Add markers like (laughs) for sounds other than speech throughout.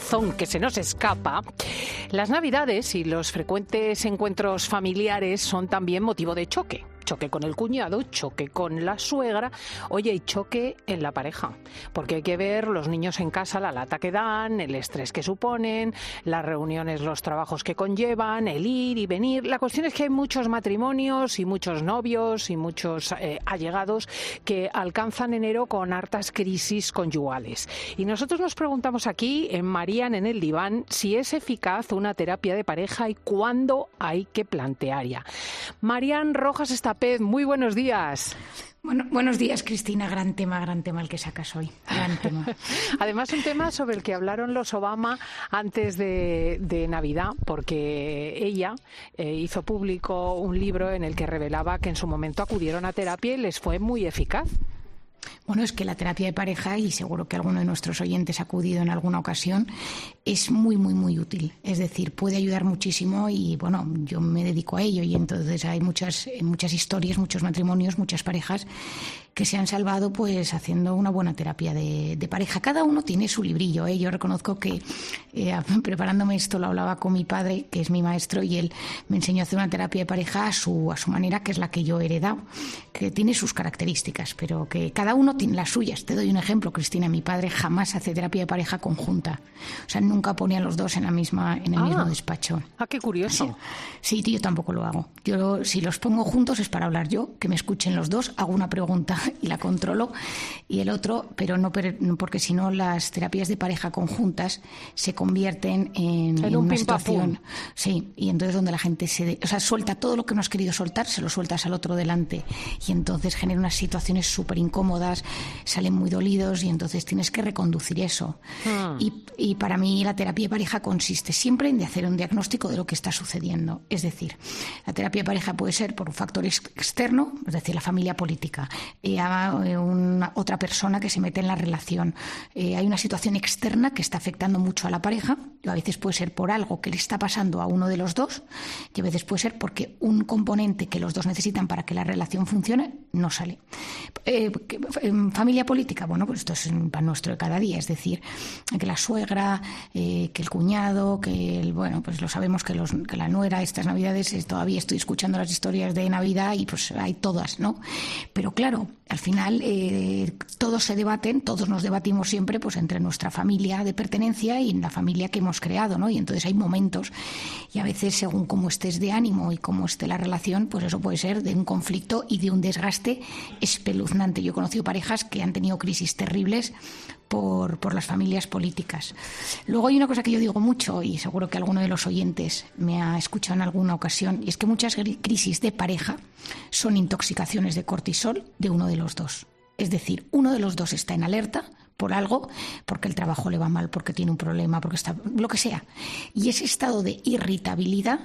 Razón que se nos escapa, las Navidades y los frecuentes encuentros familiares son también motivo de choque. Choque con el cuñado, choque con la suegra, oye, y choque en la pareja. Porque hay que ver los niños en casa, la lata que dan, el estrés que suponen, las reuniones, los trabajos que conllevan, el ir y venir. La cuestión es que hay muchos matrimonios y muchos novios y muchos eh, allegados que alcanzan enero con hartas crisis conyugales. Y nosotros nos preguntamos aquí, en Marían en el diván, si es eficaz una terapia de pareja y cuándo hay que plantearla. Marían Rojas Estapez, muy buenos días. Bueno, buenos días, Cristina. Gran tema, gran tema el que sacas hoy. Gran tema. (laughs) Además, un tema sobre el que hablaron los Obama antes de, de Navidad, porque ella eh, hizo público un libro en el que revelaba que en su momento acudieron a terapia y les fue muy eficaz. Bueno, es que la terapia de pareja, y seguro que alguno de nuestros oyentes ha acudido en alguna ocasión, es muy, muy, muy útil. Es decir, puede ayudar muchísimo y, bueno, yo me dedico a ello y entonces hay muchas, muchas historias, muchos matrimonios, muchas parejas que se han salvado pues haciendo una buena terapia de, de pareja. Cada uno tiene su librillo. ¿eh? Yo reconozco que eh, (laughs) preparándome esto lo hablaba con mi padre, que es mi maestro, y él me enseñó a hacer una terapia de pareja a su, a su manera, que es la que yo he heredado, que tiene sus características, pero que cada uno tiene las suyas. Te doy un ejemplo, Cristina. Mi padre jamás hace terapia de pareja conjunta. O sea, nunca pone a los dos en, la misma, en el Ah. mismo despacho. Ah, qué curioso. Sí, tío, yo tampoco lo hago. Yo, si los pongo juntos es para hablar yo, que me escuchen los dos, hago una pregunta y la controlo, y el otro, pero no porque si no las terapias de pareja conjuntas se convierten en, En un una situación. pum. Sí, y entonces donde la gente se, de- o sea, suelta todo lo que no has querido soltar, se lo sueltas al otro delante, y entonces genera unas situaciones súper incómodas, salen muy dolidos, y entonces tienes que reconducir eso. Ah. Y, y para mí la terapia de pareja consiste siempre en de hacer un diagnóstico de lo que está sucediendo. Es decir, la terapia de pareja puede ser por un factor ex- externo, es decir, la familia política, a eh, una, otra persona que se mete en la relación. Eh, hay una situación externa que está afectando mucho a la pareja, a veces puede ser por algo que le está pasando a uno de los dos, y a veces puede ser porque un componente que los dos necesitan para que la relación funcione no sale. Eh, familia política, bueno, pues esto es pan nuestro de cada día, es decir, que la suegra, que el cuñado, que el, bueno, pues lo sabemos que, los, que la nuera estas navidades, todavía estoy escuchando las historias de Navidad y pues hay todas, ¿no? Pero claro, al final eh, todos se debaten, todos nos debatimos siempre pues entre nuestra familia de pertenencia y en la familia que hemos creado, ¿no? Y entonces hay momentos y a veces según cómo estés de ánimo y cómo esté la relación, pues eso puede ser de un conflicto y de un desgaste espeluznante. Yo he conocido parejas que han tenido crisis terribles por, por las familias políticas. Luego hay una cosa que yo digo mucho y seguro que alguno de los oyentes me ha escuchado en alguna ocasión y es que muchas crisis de pareja son intoxicaciones de cortisol de uno de los dos. Es decir, uno de los dos está en alerta por algo, porque el trabajo le va mal, porque tiene un problema, porque está lo que sea. Y ese estado de irritabilidad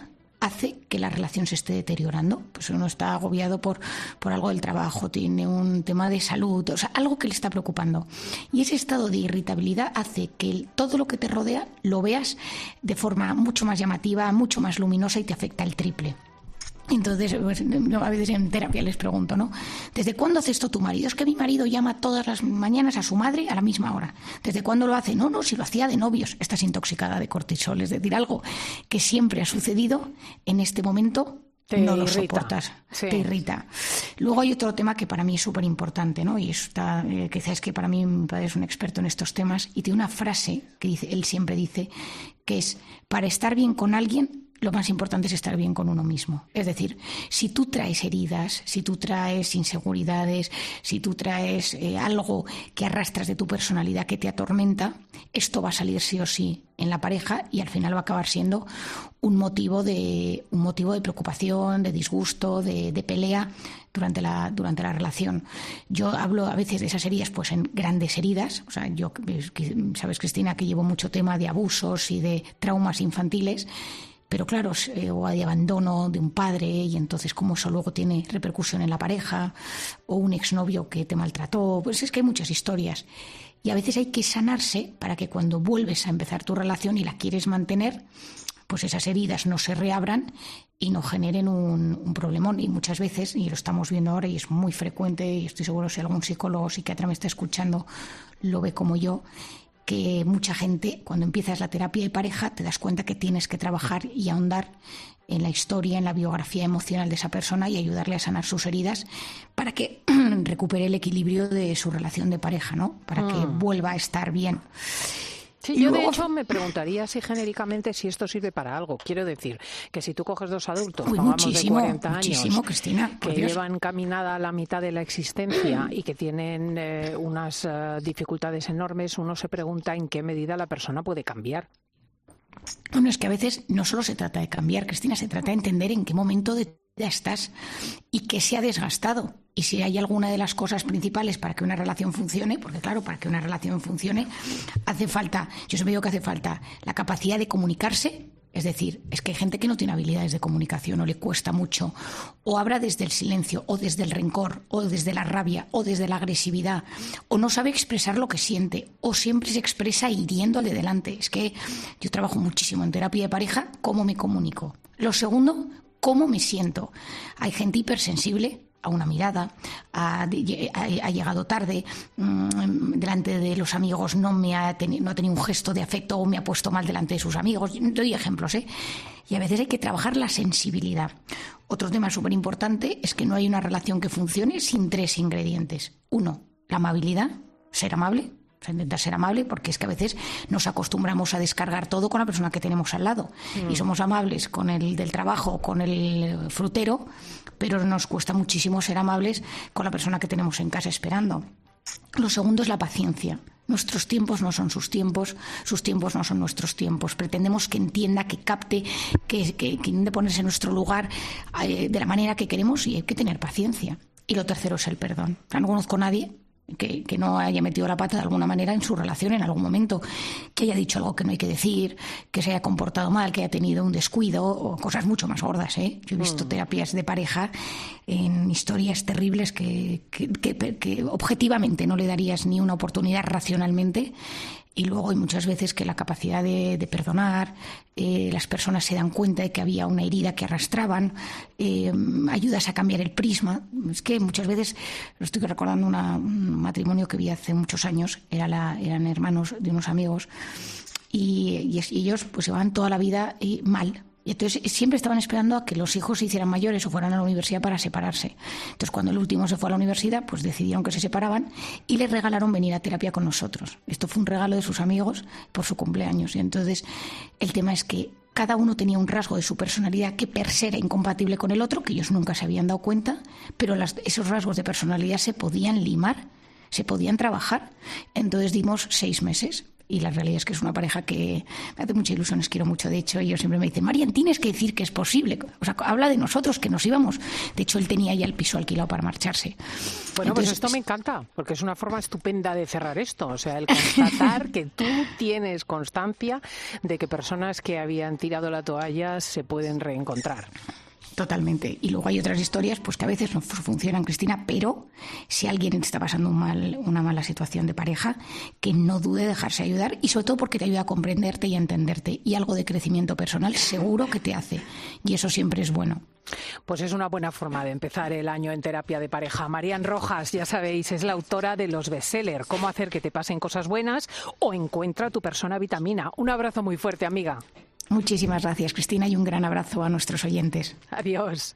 hace que la relación se esté deteriorando. Pues uno está agobiado por, por algo del trabajo, tiene un tema de salud, o sea, algo que le está preocupando. Y ese estado de irritabilidad hace que todo lo que te rodea lo veas de forma mucho más llamativa, mucho más luminosa y te afecta el triple. Entonces, pues, a veces en terapia les pregunto, ¿no? ¿Desde cuándo hace esto tu marido? Es que mi marido llama todas las mañanas a su madre a la misma hora. ¿Desde cuándo lo hace? No, no, si lo hacía de novios. Estás intoxicada de cortisol, es decir, algo que siempre ha sucedido en este momento Te no lo irrita. soportas, Sí. te irrita. Luego hay otro tema que para mí es súper importante, ¿no? Y está, eh, quizás es que para mí mi padre es un experto en estos temas y tiene una frase que dice, él siempre dice, que es, para estar bien con alguien, lo más importante es estar bien con uno mismo. Es decir, si tú traes heridas, si tú traes inseguridades, si tú traes eh, algo que arrastras de tu personalidad que te atormenta, esto va a salir sí o sí en la pareja y al final va a acabar siendo un motivo de, un motivo de preocupación, de disgusto, de, pelea durante la, durante la relación. Yo hablo a veces de esas heridas pues en grandes heridas. O sea, yo, sabes, Cristina, que llevo mucho tema de abusos y de traumas infantiles pero claro, eh, o de abandono de un padre y entonces cómo eso luego tiene repercusión en la pareja, o un exnovio que te maltrató, pues es que hay muchas historias. Y a veces hay que sanarse para que cuando vuelves a empezar tu relación y la quieres mantener, pues esas heridas no se reabran y no generen un, un, problemón. Y muchas veces, y lo estamos viendo ahora y es muy frecuente, y estoy seguro si algún psicólogo o psiquiatra me está escuchando, lo ve como yo, que mucha gente, cuando empiezas la terapia de pareja, te das cuenta que tienes que trabajar y ahondar en la historia, en la biografía emocional de esa persona y ayudarle a sanar sus heridas para que (clears throat) recupere el equilibrio de su relación de pareja, ¿no? Para que mm. vuelva a estar bien. Sí, yo de hecho me preguntaría si genéricamente si esto sirve para algo. Quiero decir que si tú coges dos adultos, Uy, de 40 años, Cristina, que llevan caminada la mitad de la existencia y que tienen eh, unas eh, dificultades enormes, uno se pregunta en qué medida la persona puede cambiar. Bueno, es que a veces no solo se trata de cambiar, Cristina, se trata de entender en qué momento de ya estás y que se ha desgastado. Y si hay alguna de las cosas principales para que una relación funcione, porque claro, para que una relación funcione hace falta, yo siempre digo que hace falta la capacidad de comunicarse, es decir, es que hay gente que no tiene habilidades de comunicación o le cuesta mucho, o habla desde el silencio, o desde el rencor, o desde la rabia, o desde la agresividad, o no sabe expresar lo que siente, o siempre se expresa hiriéndole delante. Es que yo trabajo muchísimo en terapia de pareja, cómo me comunico. Lo segundo, cómo me siento. Hay gente hipersensible a una mirada, ha, llegado tarde, mm, delante de los amigos no, me ha no ha tenido un gesto de afecto o me ha puesto mal delante de sus amigos. Doy ejemplos, ¿eh? Y a veces hay que trabajar la sensibilidad. Otro tema súper importante es que no hay una relación que funcione sin tres ingredientes. Uno, la amabilidad, ser amable, intentar ser amable porque es que a veces nos acostumbramos a descargar todo con la persona que tenemos al lado y mm. somos amables con el del trabajo, con el frutero, pero nos cuesta muchísimo ser amables con la persona que tenemos en casa esperando. Lo segundo es la paciencia. Nuestros tiempos no son sus tiempos, sus tiempos no son nuestros tiempos. Pretendemos que entienda, que capte, que, que, que ponerse en nuestro lugar eh, de la manera que queremos y hay que tener paciencia. Y lo tercero es el perdón. No conozco a nadie que, no haya metido la pata de alguna manera en su relación en algún momento, que haya dicho algo que no hay que decir, que se haya comportado mal, que haya tenido un descuido o cosas mucho más gordas. ¿eh? Yo he visto mm. terapias de pareja en historias terribles que, que objetivamente no le darías ni una oportunidad racionalmente y luego hay muchas veces que la capacidad de, perdonar, eh, las personas se dan cuenta de que había una herida que arrastraban, eh, ayudas a cambiar el prisma. Es que muchas veces, lo estoy recordando un matrimonio que vi hace muchos años, era la, eran hermanos de unos amigos, y, y ellos pues llevaban toda la vida eh, mal, y entonces siempre estaban esperando a que los hijos se hicieran mayores o fueran a la universidad para separarse. Entonces cuando el último se fue a la universidad, pues decidieron que se separaban y le regalaron venir a terapia con nosotros. Esto fue un regalo de sus amigos por su cumpleaños. Y entonces el tema es que cada uno tenía un rasgo de su personalidad que per se era incompatible con el otro, que ellos nunca se habían dado cuenta, pero esos rasgos de personalidad se podían limar, se podían trabajar. Entonces dimos seis meses y la realidad es que es una pareja que me hace mucha ilusión, os quiero mucho. De hecho, ellos siempre me dicen, Marian, tienes que decir que es posible. O sea, habla de nosotros, que nos íbamos. De hecho, él tenía ya el piso alquilado para marcharse. Bueno, pues esto me encanta, porque es una forma estupenda de cerrar esto. O sea, el (laughs) constatar que tú tienes constancia de que personas que habían tirado la toalla se pueden reencontrar. Totalmente. Y luego hay otras historias pues que a veces no funcionan, Cristina, pero si alguien está pasando un mal, una mala situación de pareja, que no dude de dejarse ayudar y sobre todo porque te ayuda a comprenderte y a entenderte. Y algo de crecimiento personal seguro que te hace. Y eso siempre es bueno. Pues es una buena forma de empezar el año en terapia de pareja. Marían Rojas, ya sabéis, es la autora de los bestsellers, Cómo hacer que te pasen cosas buenas o Encuentra tu persona vitamina. Un abrazo muy fuerte, amiga. Muchísimas gracias, Cristina, y un gran abrazo a nuestros oyentes. Adiós.